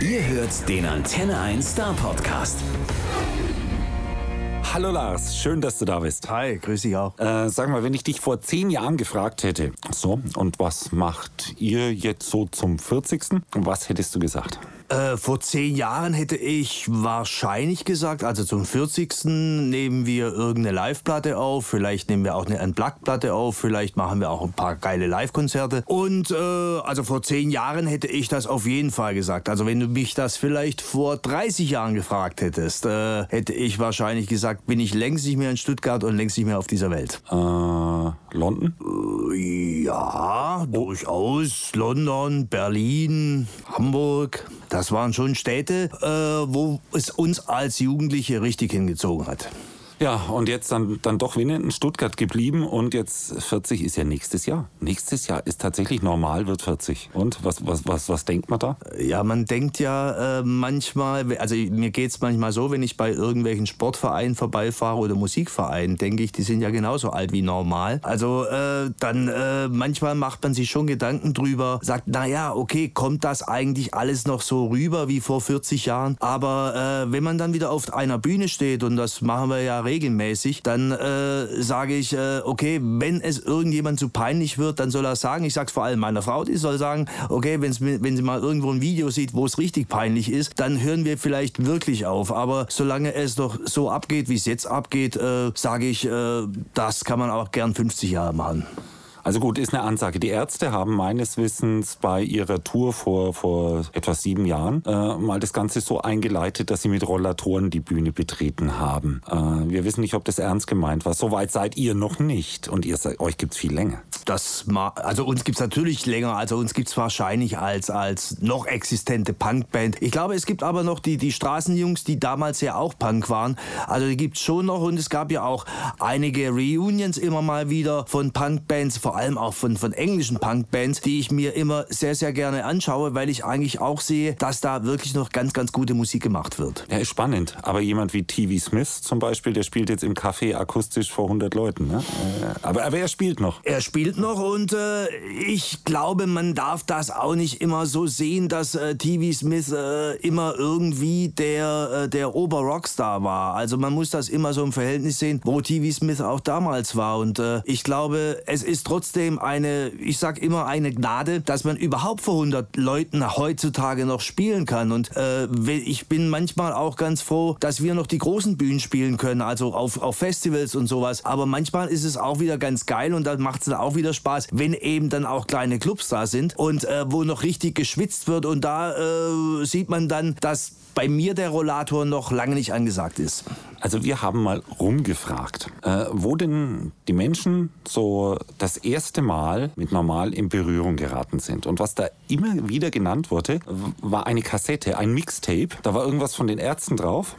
Ihr hört den Antenne 1 Star Podcast. Hallo Lars, schön, dass du da bist. Hi, grüß dich auch. Äh, sag mal, wenn ich dich vor zehn Jahren gefragt hätte, so, und was macht ihr jetzt so zum 40. Was hättest du gesagt? Äh, vor zehn Jahren hätte ich wahrscheinlich gesagt, also zum 40. nehmen wir irgendeine Live-Platte auf, vielleicht nehmen wir auch eine Unplugged-Platte auf, vielleicht machen wir auch ein paar geile Live-Konzerte. Und äh, also vor zehn Jahren hätte ich das auf jeden Fall gesagt. Also wenn du mich das vielleicht vor 30 Jahren gefragt hättest, äh, hätte ich wahrscheinlich gesagt, bin ich längst nicht mehr in Stuttgart und längst nicht mehr auf dieser Welt. Äh, London? Äh, ja, durchaus. London, Berlin, Hamburg. Das waren schon Städte, äh, wo es uns als Jugendliche richtig hingezogen hat. Ja, und jetzt dann, dann doch in Stuttgart geblieben und jetzt 40 ist ja nächstes Jahr. Nächstes Jahr ist tatsächlich normal, wird 40. Und was, was, was, was denkt man da? Ja, man denkt ja äh, manchmal, also mir geht es manchmal so, wenn ich bei irgendwelchen Sportvereinen vorbeifahre oder Musikvereinen, denke ich, die sind ja genauso alt wie normal. Also äh, dann äh, manchmal macht man sich schon Gedanken drüber, sagt, naja, okay, kommt das eigentlich alles noch so rüber wie vor 40 Jahren? Aber äh, wenn man dann wieder auf einer Bühne steht, und das machen wir ja regelmäßig, dann äh, sage ich, äh, okay, wenn es irgendjemand zu peinlich wird, dann soll er sagen, ich sage es vor allem meiner Frau, die soll sagen, okay, wenn's, wenn sie mal irgendwo ein Video sieht, wo es richtig peinlich ist, dann hören wir vielleicht wirklich auf. Aber solange es doch so abgeht, wie es jetzt abgeht, äh, sage ich, äh, das kann man auch gern 50 Jahre machen. Also gut, ist eine Ansage. Die Ärzte haben meines Wissens bei ihrer Tour vor, vor etwa sieben Jahren äh, mal das Ganze so eingeleitet, dass sie mit Rollatoren die Bühne betreten haben. Äh, wir wissen nicht, ob das ernst gemeint war. Soweit seid ihr noch nicht. Und ihr seid, euch gibt's viel länger. Das also uns gibt's natürlich länger. Also uns gibt's wahrscheinlich als, als noch existente Punkband. Ich glaube, es gibt aber noch die, die Straßenjungs, die damals ja auch Punk waren. Also die gibt's schon noch. Und es gab ja auch einige Reunions immer mal wieder von Punkbands, vor allem auch von, von englischen Punkbands, die ich mir immer sehr, sehr gerne anschaue, weil ich eigentlich auch sehe, dass da wirklich noch ganz, ganz gute Musik gemacht wird. Ja, ist spannend. Aber jemand wie TV Smith zum Beispiel, der spielt jetzt im Café akustisch vor 100 Leuten. Ne? Äh, aber, aber er spielt noch. Er spielt noch und äh, ich glaube, man darf das auch nicht immer so sehen, dass äh, TV Smith äh, immer irgendwie der, äh, der Ober-Rockstar war. Also man muss das immer so im Verhältnis sehen, wo TV Smith auch damals war. Und äh, ich glaube, es ist trotzdem trotzdem eine, ich sag immer eine Gnade, dass man überhaupt vor 100 Leuten heutzutage noch spielen kann. Und äh, ich bin manchmal auch ganz froh, dass wir noch die großen Bühnen spielen können, also auf, auf Festivals und sowas. Aber manchmal ist es auch wieder ganz geil und da macht es dann auch wieder Spaß, wenn eben dann auch kleine Clubs da sind und äh, wo noch richtig geschwitzt wird. Und da äh, sieht man dann, dass bei mir der Rollator noch lange nicht angesagt ist. Also wir haben mal rumgefragt, äh, wo denn die Menschen so das erste Mal mit normal in Berührung geraten sind. Und was da immer wieder genannt wurde, war eine Kassette, ein Mixtape. Da war irgendwas von den Ärzten drauf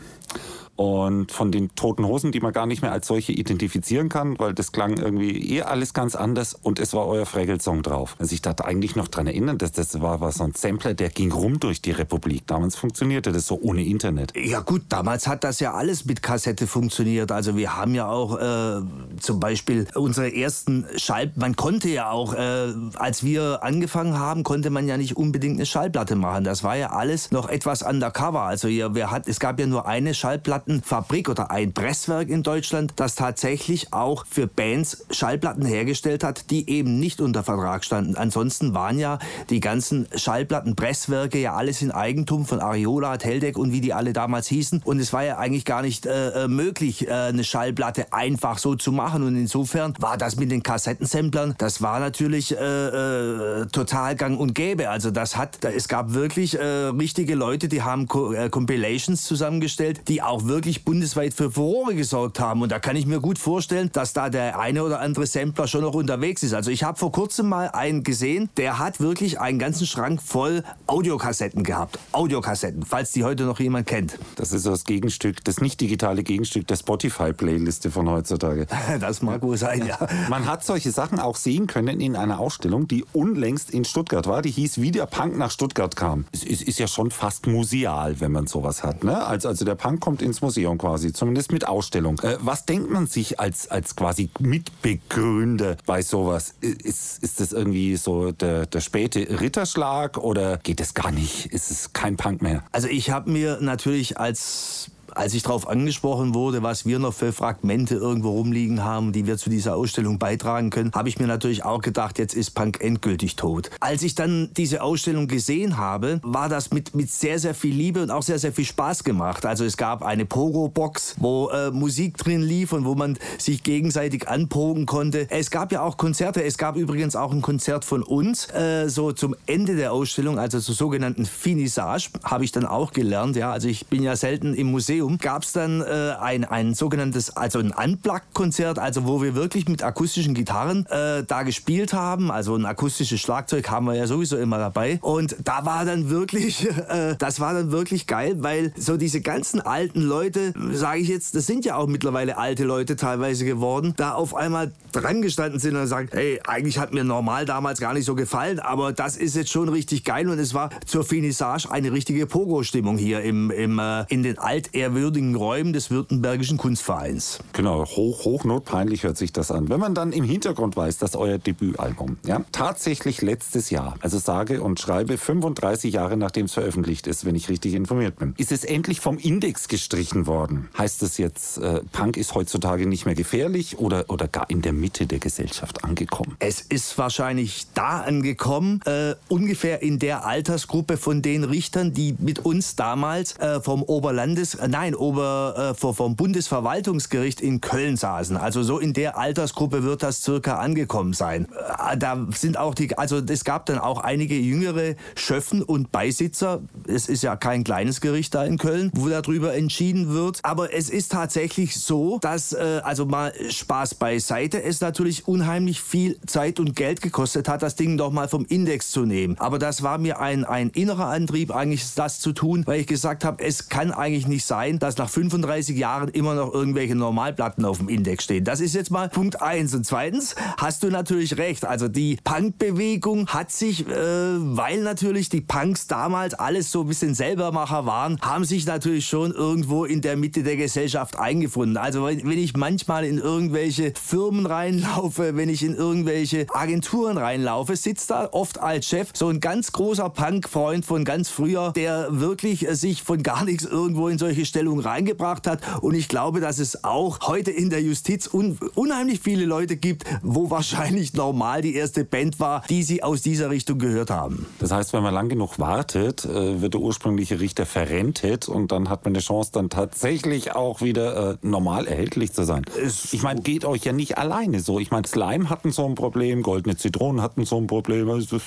und von den toten Hosen, die man gar nicht mehr als solche identifizieren kann, weil das klang irgendwie eh alles ganz anders und es war euer Fraggle-Song drauf. Also ich dachte eigentlich noch dran erinnern, dass das war, war so ein Sampler, der ging rum durch die Republik. Damals funktionierte das so ohne Internet. Ja gut, damals hat das ja alles mit Kassette funktioniert. Also wir haben ja auch äh, zum Beispiel unsere ersten Schall... Man konnte ja auch, äh, als wir angefangen haben, konnte man ja nicht unbedingt eine Schallplatte machen. Das war ja alles noch etwas undercover. Also hier, wir hat, es gab ja nur eine Schallplatte Schallplattenfabrik oder ein Presswerk in Deutschland, das tatsächlich auch für Bands Schallplatten hergestellt hat, die eben nicht unter Vertrag standen. Ansonsten waren ja die ganzen Schallplattenpresswerke ja alles in Eigentum von Ariola, Teldec und wie die alle damals hießen. Und es war ja eigentlich gar nicht äh, äh möglich, äh, eine Schallplatte einfach so zu machen. Und insofern war das mit den Kassettensamplern, das war natürlich äh, äh, total gang und gäbe. Also das hat, es gab wirklich äh, richtige Leute, die haben Co Compilations zusammengestellt, die auch wirklich wirklich bundesweit für Furore gesorgt haben. Und da kann ich mir gut vorstellen, dass da der eine oder andere Sampler schon noch unterwegs ist. Also ich habe vor kurzem mal einen gesehen, der hat wirklich einen ganzen Schrank voll Audiokassetten gehabt. Audiokassetten, falls die heute noch jemand kennt. Das ist das Gegenstück, das nicht digitale Gegenstück der Spotify-Playliste von heutzutage. Das mag wohl sein, ja. Man hat solche Sachen auch sehen können in einer Ausstellung, die unlängst in Stuttgart war. Die hieß, wie der Punk nach Stuttgart kam. Es ist, ja schon fast museal, wenn man sowas hat. Ne? Also, also der Punk kommt ins Museum quasi, zumindest mit Ausstellung. Äh, was denkt man sich als, als quasi Mitbegründer bei sowas? Ist, ist das irgendwie so der, der späte Ritterschlag oder geht es gar nicht? Ist es kein Punk mehr? Also ich habe mir natürlich als als ich darauf angesprochen wurde, was wir noch für Fragmente irgendwo rumliegen haben, die wir zu dieser Ausstellung beitragen können, habe ich mir natürlich auch gedacht, jetzt ist Punk endgültig tot. Als ich dann diese Ausstellung gesehen habe, war das mit, mit sehr, sehr viel Liebe und auch sehr, sehr viel Spaß gemacht. Also es gab eine Pogo-Box, wo äh, Musik drin lief und wo man sich gegenseitig anpogen konnte. Es gab ja auch Konzerte. Es gab übrigens auch ein Konzert von uns, äh, so zum Ende der Ausstellung, also zur sogenannten Finissage, habe ich dann auch gelernt. Ja, also ich bin ja selten im Museum Museum gab es dann äh, ein, ein sogenanntes, also ein Unplugged-Konzert, also wo wir wirklich mit akustischen Gitarren äh, da gespielt haben. Also ein akustisches Schlagzeug haben wir ja sowieso immer dabei. Und da war dann wirklich, äh, das war dann wirklich geil, weil so diese ganzen alten Leute, sage ich jetzt, das sind ja auch mittlerweile alte Leute teilweise geworden, da auf einmal dran gestanden sind und sagen, hey, eigentlich hat mir normal damals gar nicht so gefallen, aber das ist jetzt schon richtig geil und es war zur Finissage eine richtige Pogo-Stimmung hier im, im, äh, in den altehrwürdigen ehrwürdigen Räumen des Württembergischen Kunstvereins. Genau, hoch, hochnotpeinlich hört sich das an. Wenn man dann im Hintergrund weiß, dass euer Debütalbum ja, tatsächlich letztes Jahr, also sage und schreibe 35 Jahre nachdem es veröffentlicht ist, wenn ich richtig informiert bin, ist es endlich vom Index gestrichen worden. Heißt das jetzt, äh, Punk ist heutzutage nicht mehr gefährlich oder, oder gar in der Mitte der Gesellschaft angekommen? Es ist wahrscheinlich da angekommen, äh, ungefähr in der Altersgruppe von den Richtern, die mit uns damals äh, vom Oberlandes, äh, nein, nein, Ober, äh, vom Bundesverwaltungsgericht in Köln saßen. Also so in der Altersgruppe wird das circa angekommen sein. Äh, da sind auch die, also es gab dann auch einige jüngere Schöffen und Beisitzer. Es ist ja kein kleines Gericht da in Köln, wo darüber entschieden wird. Aber es ist tatsächlich so, dass, äh, also mal Spaß beiseite, es natürlich unheimlich viel Zeit und Geld gekostet hat, das Ding doch mal vom Index zu nehmen. Aber das war mir ein, ein innerer Antrieb, eigentlich das zu tun, weil ich gesagt habe, es kann eigentlich nicht sein, sein, dass nach 35 Jahren immer noch irgendwelche Normalplatten auf dem Index stehen. Das ist jetzt mal Punkt 1. Und zweitens hast du natürlich recht. Also die Punkbewegung hat sich, äh, weil natürlich die Punks damals alles so ein bisschen Selbermacher waren, haben sich natürlich schon irgendwo in der Mitte der Gesellschaft eingefunden. Also wenn ich manchmal in irgendwelche Firmen reinlaufe, wenn ich in irgendwelche Agenturen reinlaufe, sitzt da oft als Chef so ein ganz großer Punk-Freund von ganz früher, der wirklich äh, sich von gar nichts irgendwo in solche Stellung reingebracht hat. Und ich glaube, dass es auch heute in der Justiz un unheimlich viele Leute gibt, wo wahrscheinlich normal die erste Band war, die sie aus dieser Richtung gehört haben. Das heißt, wenn man lang genug wartet, äh, wird der ursprüngliche Richter verrentet und dann hat man eine Chance, dann tatsächlich auch wieder äh, normal erhältlich zu sein. Es ich meine, geht euch ja nicht alleine so. Ich meine, Slime hatten so ein Problem, Goldene Zitronen hatten so ein Problem. Also,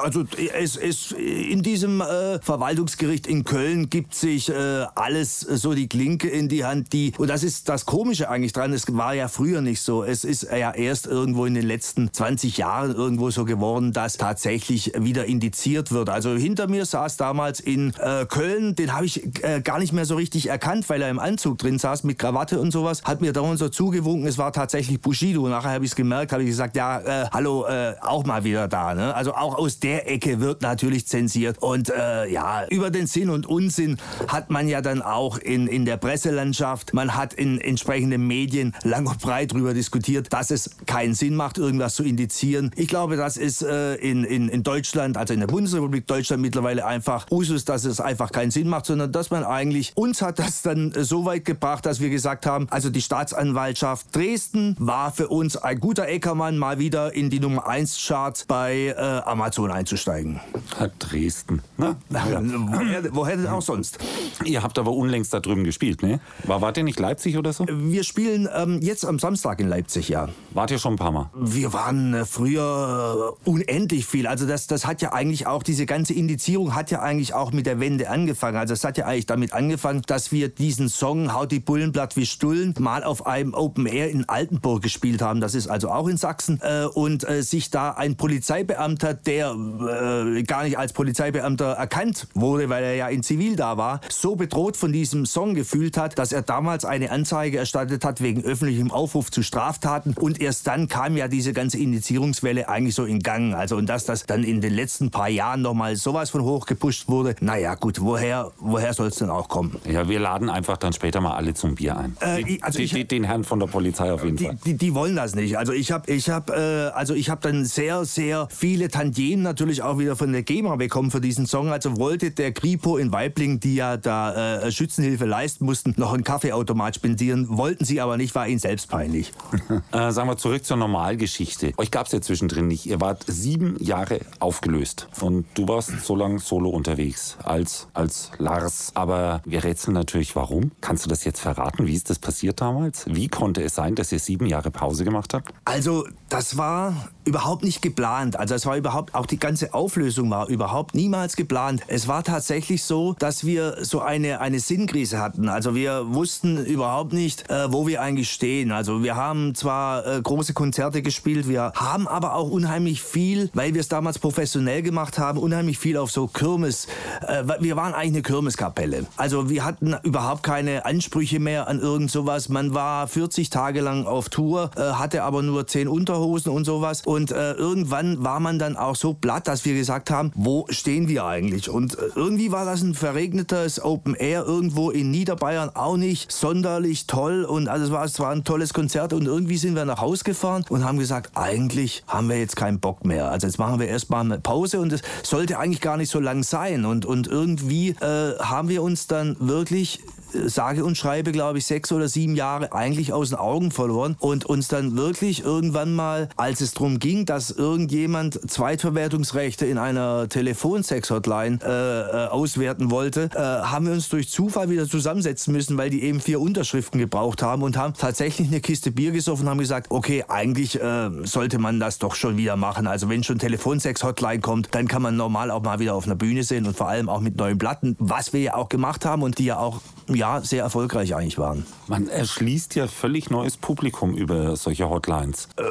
also es, es, in diesem äh, Verwaltungsgericht in Köln gibt sich äh, alles alles so die Klinke in die Hand, die, und das ist das Komische eigentlich dran, es war ja früher nicht so. Es ist ja erst irgendwo in den letzten 20 Jahren irgendwo so geworden, dass tatsächlich wieder indiziert wird. Also hinter mir saß damals in äh, Köln, den habe ich äh, gar nicht mehr so richtig erkannt, weil er im Anzug drin saß mit Krawatte und sowas, hat mir dauernd so zugewunken, es war tatsächlich Bushido. Nachher habe ich es gemerkt, habe ich gesagt, ja, äh, hallo, äh, auch mal wieder da. Ne? Also auch aus der Ecke wird natürlich zensiert. Und äh, ja, über den Sinn und Unsinn hat man ja dann auch in, in der Presselandschaft. Man hat in entsprechenden Medien lang und breit darüber diskutiert, dass es keinen Sinn macht, irgendwas zu indizieren. Ich glaube, das ist äh, in, in, in Deutschland, also in der Bundesrepublik Deutschland mittlerweile einfach Usus, dass es einfach keinen Sinn macht, sondern dass man eigentlich, uns hat das dann so weit gebracht, dass wir gesagt haben, also die Staatsanwaltschaft Dresden war für uns ein guter Eckermann, mal wieder in die Nummer 1 Charts bei äh, Amazon einzusteigen. Hat Dresden. Na, ja. woher, woher denn auch sonst? Ihr habt aber unlängst da drüben gespielt, ne? War, wart ihr nicht Leipzig oder so? Wir spielen ähm, jetzt am Samstag in Leipzig, ja. Wart ihr schon ein paar Mal? Wir waren äh, früher äh, unendlich viel. Also das, das hat ja eigentlich auch, diese ganze Indizierung hat ja eigentlich auch mit der Wende angefangen. Also es hat ja eigentlich damit angefangen, dass wir diesen Song Haut die Bullen blatt wie Stullen mal auf einem Open Air in Altenburg gespielt haben. Das ist also auch in Sachsen. Äh, und äh, sich da ein Polizeibeamter, der äh, gar nicht als Polizeibeamter erkannt wurde, weil er ja in Zivil da war, so bedroht von diesem Song gefühlt hat, dass er damals eine Anzeige erstattet hat wegen öffentlichem Aufruf zu Straftaten und erst dann kam ja diese ganze Indizierungswelle eigentlich so in Gang. Also und dass das dann in den letzten paar Jahren nochmal sowas von hoch gepusht wurde, naja gut, woher, woher soll es denn auch kommen? Ja, wir laden einfach dann später mal alle zum Bier ein. Äh, also die, ich, den Herrn von der Polizei auf jeden die, Fall. Die, die, wollen das nicht. Also ich habe ich hab, äh, also hab dann sehr, sehr viele Tantiemen natürlich auch wieder von der GEMA bekommen für diesen Song. Also wollte der Kripo in Weibling, die ja da äh, Schützenhilfe leisten mussten, noch einen Kaffeeautomat spendieren. Wollten sie aber nicht, war ihnen selbst peinlich. äh, sagen wir zurück zur Normalgeschichte. Euch gab es ja zwischendrin nicht. Ihr wart sieben Jahre aufgelöst. Und du warst so lange solo unterwegs als, als Lars. Aber wir rätseln natürlich, warum. Kannst du das jetzt verraten? Wie ist das passiert damals? Wie konnte es sein, dass ihr sieben Jahre Pause gemacht habt? Also, das war überhaupt nicht geplant. Also, es war überhaupt, auch die ganze Auflösung war überhaupt niemals geplant. Es war tatsächlich so, dass wir so eine, eine Sinnkrise hatten. Also, wir wussten überhaupt nicht, äh, wo wir eigentlich stehen. Also, wir haben zwar äh, große Konzerte gespielt, wir haben aber auch unheimlich viel, weil wir es damals professionell gemacht haben, unheimlich viel auf so Kirmes. Äh, wir waren eigentlich eine Kirmeskapelle. Also, wir hatten überhaupt keine Ansprüche mehr an irgend sowas. Man war 40 Tage lang auf Tour, äh, hatte aber nur 10 Unterhosen und sowas. Und äh, irgendwann war man dann auch so platt, dass wir gesagt haben, wo stehen wir eigentlich? Und äh, irgendwie war das ein verregnetes Open Air irgendwo in Niederbayern auch nicht sonderlich toll. Und also es war, es war ein tolles Konzert. Und irgendwie sind wir nach Hause gefahren und haben gesagt, eigentlich haben wir jetzt keinen Bock mehr. Also jetzt machen wir erstmal eine Pause und es sollte eigentlich gar nicht so lang sein. Und, und irgendwie äh, haben wir uns dann wirklich sage und schreibe, glaube ich, sechs oder sieben Jahre eigentlich aus den Augen verloren und uns dann wirklich irgendwann mal, als es darum ging, dass irgendjemand Zweitverwertungsrechte in einer Telefonsex-Hotline äh, äh, auswerten wollte, äh, haben wir uns durch Zufall wieder zusammensetzen müssen, weil die eben vier Unterschriften gebraucht haben und haben tatsächlich eine Kiste Bier gesoffen und haben gesagt, okay, eigentlich äh, sollte man das doch schon wieder machen. Also wenn schon Telefonsex-Hotline kommt, dann kann man normal auch mal wieder auf einer Bühne sehen und vor allem auch mit neuen Platten, was wir ja auch gemacht haben und die ja auch ja, sehr erfolgreich eigentlich waren. Man erschließt ja völlig neues Publikum über solche Hotlines. Äh,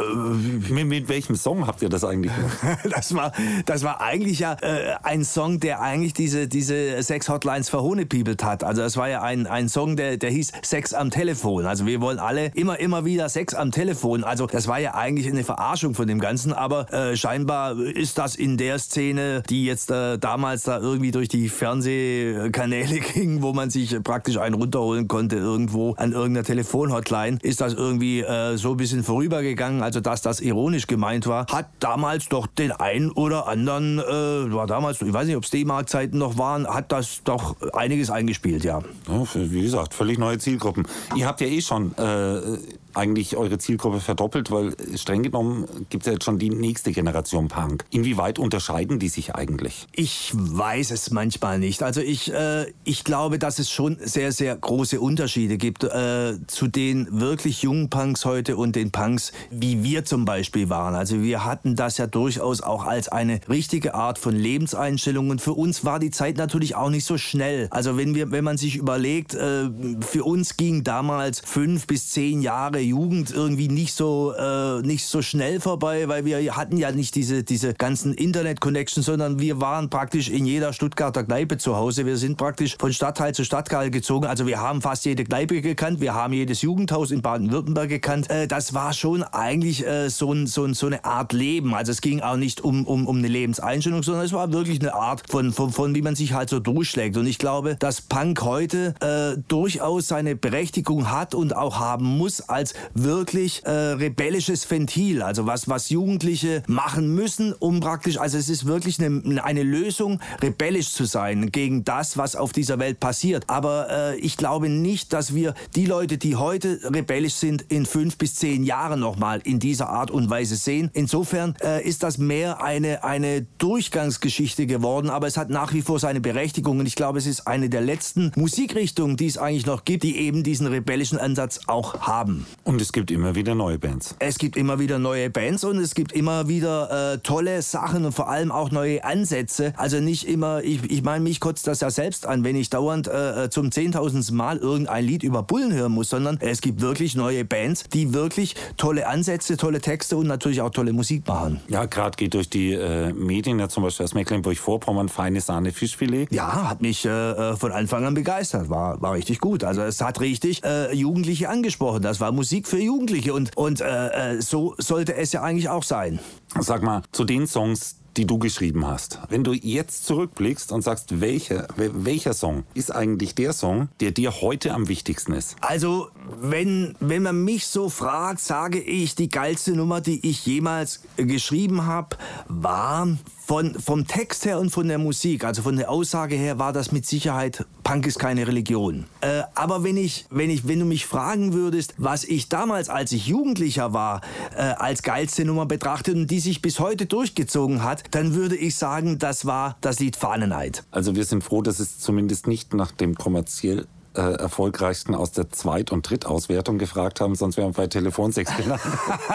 mit, mit, welchem Song habt ihr das eigentlich gemacht? das, war, das war eigentlich ja äh, ein Song, der eigentlich diese, diese Sex-Hotlines verhohnepiebelt hat. Also es war ja ein, ein Song, der, der hieß Sex am Telefon. Also wir wollen alle immer, immer wieder Sex am Telefon. Also das war ja eigentlich eine Verarschung von dem Ganzen, aber äh, scheinbar ist das in der Szene, die jetzt äh, damals da irgendwie durch die Fernsehkanäle ging, wo man sich praktisch praktisch einen runterholen konnte irgendwo an irgendeiner Telefonhotline, ist das irgendwie äh, so ein bisschen vorübergegangen, also dass das ironisch gemeint war, hat damals doch den einen oder anderen, äh, war damals, ich weiß nicht, ob es D-Mark-Zeiten noch waren, hat das doch einiges eingespielt, ja. ja. Wie gesagt, völlig neue Zielgruppen. Ihr habt ja eh schon äh, eigentlich eure Zielgruppe verdoppelt, weil streng genommen gibt es ja jetzt schon die nächste Generation Punk. Inwieweit unterscheiden die sich eigentlich? Ich weiß es manchmal nicht. Also ich, äh, ich glaube, dass es schon sehr, sehr große Unterschiede gibt äh, zu den wirklich jungen Punks heute und den Punks, wie wir zum Beispiel waren. Also wir hatten das ja durchaus auch als eine richtige Art von Lebenseinstellung und für uns war die Zeit natürlich auch nicht so schnell. Also wenn wir, wenn man sich überlegt, äh, für uns ging damals fünf bis zehn Jahre Jugend irgendwie nicht so, äh, nicht so schnell vorbei, weil wir hatten ja nicht diese, diese ganzen Internet-Connections, sondern wir waren praktisch in jeder Stuttgarter Kneipe zu Hause. Wir sind praktisch von Stadtteil zu Stadtteil gezogen. Also wir haben fast jede Kneipe gekannt, wir haben jedes Jugendhaus in Baden-Württemberg gekannt. Äh, das war schon eigentlich äh, so, ein, so, ein, so eine Art Leben. Also es ging auch nicht um, um, um eine Lebenseinstellung, sondern es war wirklich eine Art von, von, von wie man sich halt so durchschlägt. Und ich glaube, dass Punk heute äh, durchaus seine Berechtigung hat und auch haben muss als wirklich äh, rebellisches Ventil, also was, was Jugendliche machen müssen, um praktisch, also es ist wirklich eine, eine Lösung, rebellisch zu sein gegen das, was auf dieser Welt passiert. Aber äh, ich glaube nicht, dass wir die Leute, die heute rebellisch sind, in fünf bis zehn Jahren nochmal in dieser Art und Weise sehen. Insofern äh, ist das mehr eine, eine Durchgangsgeschichte geworden, aber es hat nach wie vor seine Berechtigung und ich glaube, es ist eine der letzten Musikrichtungen, die es eigentlich noch gibt, die eben diesen rebellischen Ansatz auch haben. Und es gibt immer wieder neue Bands. Es gibt immer wieder neue Bands und es gibt immer wieder äh, tolle Sachen und vor allem auch neue Ansätze. Also nicht immer, ich, ich meine, mich kotzt das ja selbst an, wenn ich dauernd äh, zum zehntausendsten Mal irgendein Lied über Bullen hören muss, sondern es gibt wirklich neue Bands, die wirklich tolle Ansätze, tolle Texte und natürlich auch tolle Musik machen. Ja, gerade geht durch die äh, Medien, ja zum Beispiel aus Mecklenburg-Vorpommern, feine Sahne Fischfilet. Ja, hat mich äh, äh, von Anfang an begeistert, war, war richtig gut. Also es hat richtig äh, Jugendliche angesprochen. Das war Musik für Jugendliche und, und äh, äh, so sollte es ja eigentlich auch sein. Sag mal, zu den Songs, die du geschrieben hast. Wenn du jetzt zurückblickst und sagst, welcher, welcher Song ist eigentlich der Song, der dir heute am wichtigsten ist? Also, wenn, wenn man mich so fragt, sage ich, die geilste Nummer, die ich jemals geschrieben habe, war von, vom Text her und von der Musik, also von der Aussage her, war das mit Sicherheit, Punk ist keine Religion. Äh, aber wenn ich, wenn ich, wenn du mich fragen würdest, was ich damals, als ich Jugendlicher war, äh, als geilste Nummer betrachtet und die sich bis heute durchgezogen hat, dann würde ich sagen, das war das Lied Fahneneid. Also wir sind froh, dass es zumindest nicht nach dem kommerziell äh, erfolgreichsten aus der Zweit- und Drittauswertung gefragt haben, sonst wären wir bei Telefonsex gelandet.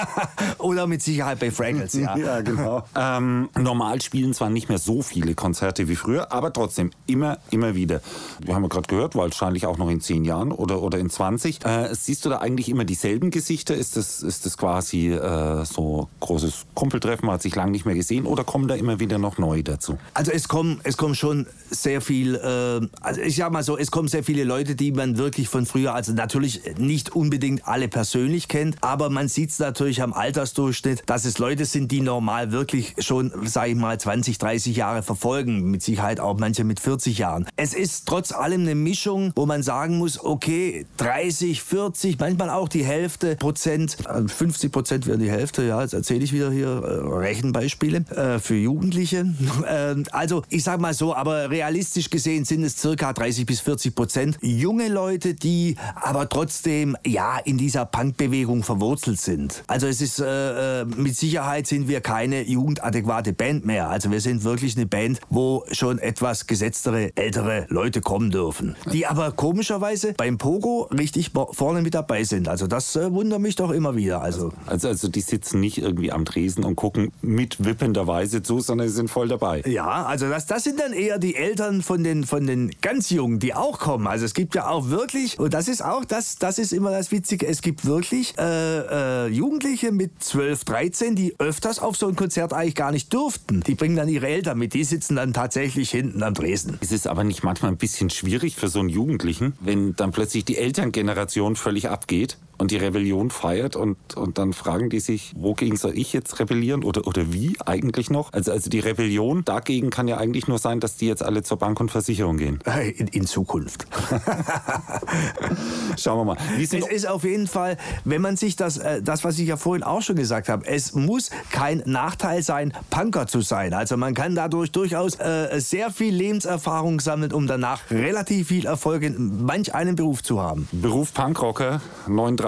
Oder mit Sicherheit bei Fraggles, ja. ja, genau. ähm, normal spielen zwar nicht mehr so viele Konzerte wie früher, aber trotzdem immer, immer wieder. Wir haben ja gerade gehört, wahrscheinlich auch noch in zehn Jahren oder, oder in 20. Äh, siehst du da eigentlich immer dieselben Gesichter? Ist das, ist das quasi äh, so großes Kumpeltreffen, man hat sich lange nicht mehr gesehen oder kommen da immer wieder noch neue dazu? Also es kommen, es kommen schon sehr viel, äh, also ich sag mal so, es kommen sehr viele Leute, die man wirklich von früher, also natürlich nicht unbedingt alle persönlich kennt, aber man sieht es natürlich am Altersdurchschnitt, dass es Leute sind, die normal wirklich schon, sage ich mal, 20, 30 Jahre verfolgen, mit Sicherheit auch manche mit 40 Jahren. Es ist trotz allem eine Mischung, wo man sagen muss, okay, 30, 40, manchmal auch die Hälfte Prozent, 50 Prozent wäre die Hälfte, ja, jetzt erzähle ich wieder hier äh, Rechenbeispiele äh, für Jugendliche. äh, also ich sage mal so, aber realistisch gesehen sind es circa 30 bis 40 Prozent junge Leute, die aber trotzdem ja in dieser Punkbewegung verwurzelt sind. Also es ist äh, äh, mit Sicherheit sind wir keine jugendadäquate Band mehr. Also wir sind wirklich eine Band, wo schon etwas gesetztere ältere Leute kommen dürfen, die aber komischerweise beim Pogo richtig vorne mit dabei sind. Also das äh, wundert mich doch immer wieder. Also also also die sitzen nicht irgendwie am Tresen und gucken mit wippender Weise zu, sondern sie sind voll dabei. Ja, also das das sind dann eher die Eltern von den von den ganz Jungen, die auch kommen. Also es gibt gibt ja auch wirklich, und das ist auch, das, das ist immer das Witzige, es gibt wirklich äh, äh, Jugendliche mit 12, 13, die öfters auf so ein Konzert eigentlich gar nicht durften. Die bringen dann ihre Eltern mit, die sitzen dann tatsächlich hinten am Dresden. Ist es aber nicht manchmal ein bisschen schwierig für so einen Jugendlichen, wenn dann plötzlich die Elterngeneration völlig abgeht? Und die Rebellion feiert und, und dann fragen die sich, wogegen soll ich jetzt rebellieren oder, oder wie eigentlich noch? Also, also die Rebellion dagegen kann ja eigentlich nur sein, dass die jetzt alle zur Bank und Versicherung gehen. In, in Zukunft. Schauen wir mal. es ist auf jeden Fall, wenn man sich das, äh, das, was ich ja vorhin auch schon gesagt habe, es muss kein Nachteil sein, Punker zu sein. Also man kann dadurch durchaus äh, sehr viel Lebenserfahrung sammeln, um danach relativ viel Erfolg in manch einem Beruf zu haben. Beruf Punkrocker,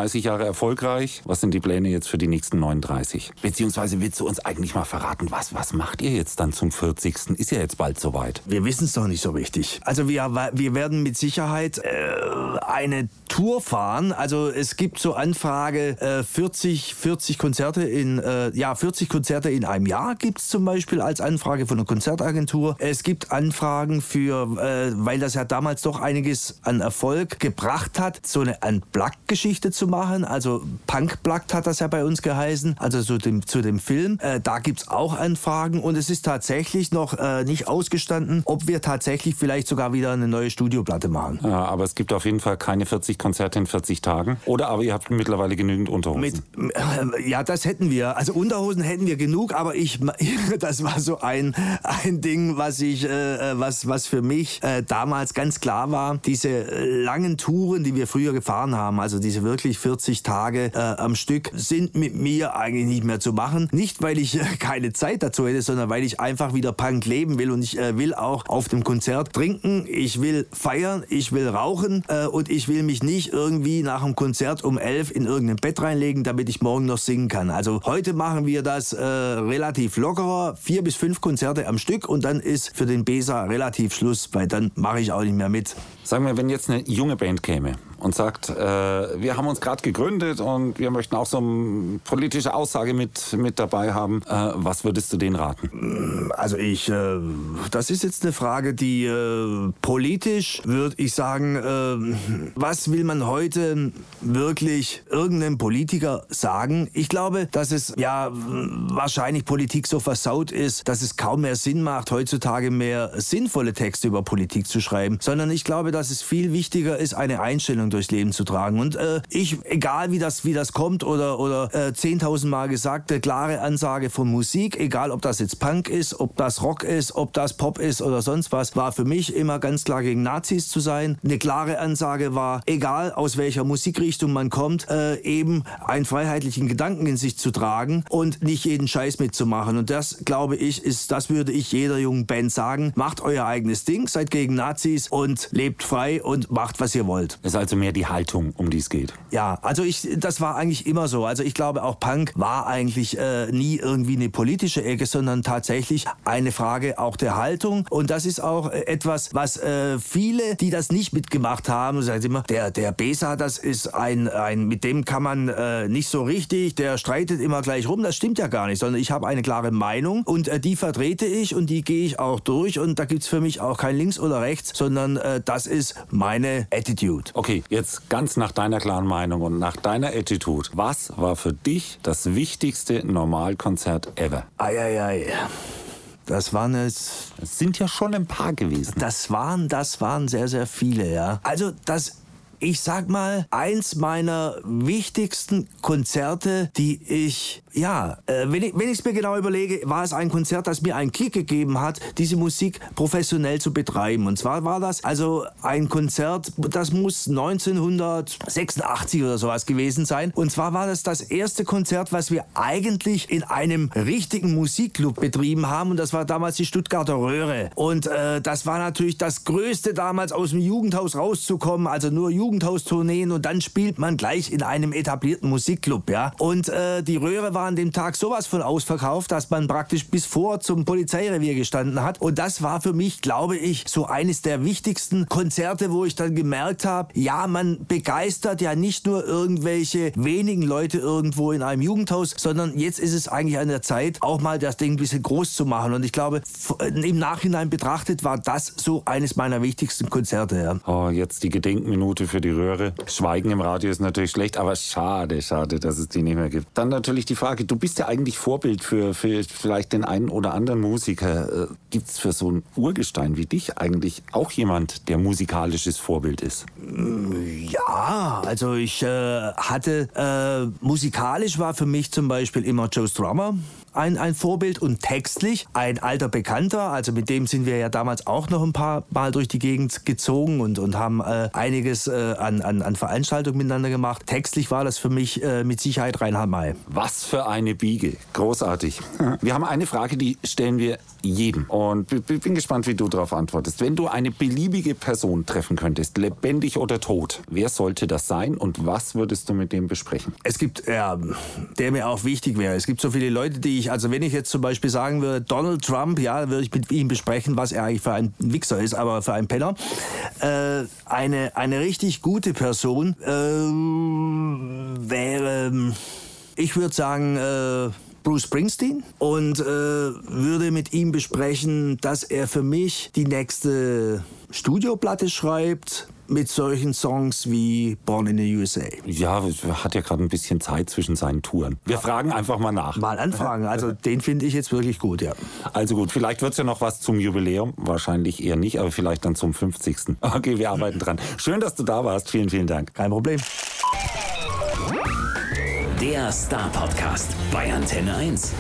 39 Jahre erfolgreich. Was sind die Pläne jetzt für die nächsten 39? Beziehungsweise willst du uns eigentlich mal verraten, was, was macht ihr jetzt dann zum 40. Ist ja jetzt bald soweit. Wir wissen es doch nicht so richtig. Also wir, wir werden mit Sicherheit äh, eine Tour fahren. Also es gibt so Anfrage äh, 40, 40 Konzerte in äh, ja 40 Konzerte in einem Jahr gibt es zum Beispiel als Anfrage von einer Konzertagentur. Es gibt Anfragen für, äh, weil das ja damals doch einiges an Erfolg gebracht hat, so eine Unplugged-Geschichte zu machen. Also Punk-Plugged hat das ja bei uns geheißen, also zu dem, zu dem Film. Äh, da gibt es auch Anfragen und es ist tatsächlich noch äh, nicht ausgestanden, ob wir tatsächlich vielleicht sogar wieder eine neue Studioplatte machen. Ja, aber es gibt auf jeden Fall keine 40 Konzerte in 40 Tagen. Oder aber ihr habt mittlerweile genügend Unterhosen. Mit, äh, ja, das hätten wir. Also Unterhosen hätten wir genug, aber ich, das war so ein, ein Ding, was ich, äh, was, was für mich äh, damals ganz klar war. Diese langen Touren, die wir früher gefahren haben, also diese wirklich 40 Tage äh, am Stück, sind mit mir eigentlich nicht mehr zu machen. Nicht, weil ich äh, keine Zeit dazu hätte, sondern weil ich einfach wieder Punk leben will und ich äh, will auch auf dem Konzert trinken, ich will feiern, ich will rauchen und ich will mich nicht irgendwie nach dem Konzert um elf in irgendein Bett reinlegen, damit ich morgen noch singen kann. Also heute machen wir das äh, relativ lockerer, vier bis fünf Konzerte am Stück und dann ist für den Besa relativ Schluss, weil dann mache ich auch nicht mehr mit. Sagen wir, wenn jetzt eine junge Band käme und sagt, äh, wir haben uns gerade gegründet und wir möchten auch so eine politische Aussage mit, mit dabei haben. Äh, was würdest du denen raten? Also ich, äh, das ist jetzt eine Frage, die äh, politisch würde ich sagen, äh, was will man heute wirklich irgendeinem Politiker sagen? Ich glaube, dass es ja wahrscheinlich Politik so versaut ist, dass es kaum mehr Sinn macht, heutzutage mehr sinnvolle Texte über Politik zu schreiben, sondern ich glaube, dass es viel wichtiger ist, eine Einstellung durchs Leben zu tragen. Und äh, ich, egal wie das, wie das kommt oder, oder äh, 10.000 Mal gesagte klare Ansage von Musik, egal ob das jetzt Punk ist, ob das Rock ist, ob das Pop ist oder sonst was, war für mich immer ganz klar gegen Nazis zu sein. Eine klare Ansage war, egal aus welcher Musikrichtung man kommt, äh, eben einen freiheitlichen Gedanken in sich zu tragen und nicht jeden Scheiß mitzumachen. Und das, glaube ich, ist, das würde ich jeder jungen Band sagen. Macht euer eigenes Ding, seid gegen Nazis und lebt frei und macht, was ihr wollt. Es ist also mehr die Haltung, um die es geht. Ja, also ich, das war eigentlich immer so. Also ich glaube, auch Punk war eigentlich äh, nie irgendwie eine politische Ecke, sondern tatsächlich eine Frage auch der Haltung. Und das ist auch äh, etwas, was äh, viele, die das nicht mitgemacht haben, sagen immer, der, der Besa, das ist ein, ein, mit dem kann man äh, nicht so richtig, der streitet immer gleich rum. Das stimmt ja gar nicht, sondern ich habe eine klare Meinung und äh, die vertrete ich und die gehe ich auch durch. Und da gibt es für mich auch kein Links oder Rechts, sondern äh, das ist meine Attitude. Okay, jetzt ganz nach deiner klaren Meinung und nach deiner Attitude. Was war für dich das wichtigste Normalkonzert ever? Eieiei. Ei, ei. Das waren es. Das sind ja schon ein paar gewesen. Das waren, das waren sehr, sehr viele, ja. Also das ich sag mal, eins meiner wichtigsten Konzerte, die ich, ja, äh, wenn ich es mir genau überlege, war es ein Konzert, das mir einen Kick gegeben hat, diese Musik professionell zu betreiben. Und zwar war das also ein Konzert, das muss 1986 oder sowas gewesen sein. Und zwar war das das erste Konzert, was wir eigentlich in einem richtigen Musikclub betrieben haben. Und das war damals die Stuttgarter Röhre. Und äh, das war natürlich das Größte damals aus dem Jugendhaus rauszukommen, also nur Jugend Jugendhaustourneen und dann spielt man gleich in einem etablierten Musikclub, ja. Und äh, die Röhre war an dem Tag sowas von ausverkauft, dass man praktisch bis vor zum Polizeirevier gestanden hat. Und das war für mich, glaube ich, so eines der wichtigsten Konzerte, wo ich dann gemerkt habe, ja, man begeistert ja nicht nur irgendwelche wenigen Leute irgendwo in einem Jugendhaus, sondern jetzt ist es eigentlich an der Zeit, auch mal das Ding ein bisschen groß zu machen. Und ich glaube, im Nachhinein betrachtet war das so eines meiner wichtigsten Konzerte. Ja. Oh, jetzt die Gedenkminute für die Röhre. Schweigen im Radio ist natürlich schlecht, aber schade, schade, dass es die nicht mehr gibt. Dann natürlich die Frage, du bist ja eigentlich Vorbild für, für vielleicht den einen oder anderen Musiker. Äh, gibt es für so ein Urgestein wie dich eigentlich auch jemand, der musikalisches Vorbild ist? Ja, also ich äh, hatte, äh, musikalisch war für mich zum Beispiel immer Joe Strummer ein, ein Vorbild und textlich ein alter Bekannter. Also mit dem sind wir ja damals auch noch ein paar Mal durch die Gegend gezogen und, und haben äh, einiges äh, an, an, an Veranstaltungen miteinander gemacht. Textlich war das für mich äh, mit Sicherheit Reinhard May. Was für eine Biege. Großartig. Wir haben eine Frage, die stellen wir jedem. Und bin gespannt, wie du darauf antwortest. Wenn du eine beliebige Person treffen könntest, lebendig oder tot, wer sollte das sein und was würdest du mit dem besprechen? Es gibt, ja, der mir auch wichtig wäre. Es gibt so viele Leute, die ich, also wenn ich jetzt zum Beispiel sagen würde, Donald Trump, ja, würde ich mit ihm besprechen, was er eigentlich für ein Wichser ist, aber für ein Penner. Äh, eine, eine richtig gute Person äh, wäre, ich würde sagen, äh, Bruce Springsteen und äh, würde mit ihm besprechen, dass er für mich die nächste Studioplatte schreibt mit solchen Songs wie Born in the USA. Ja, hat ja gerade ein bisschen Zeit zwischen seinen Touren. Wir ja. fragen einfach mal nach. Mal anfragen. Also den finde ich jetzt wirklich gut, ja. Also gut, vielleicht wird es ja noch was zum Jubiläum. Wahrscheinlich eher nicht, aber vielleicht dann zum 50. Okay, wir arbeiten dran. Schön, dass du da warst. Vielen, vielen Dank. Kein Problem. Der Star Podcast bei Antenne 1.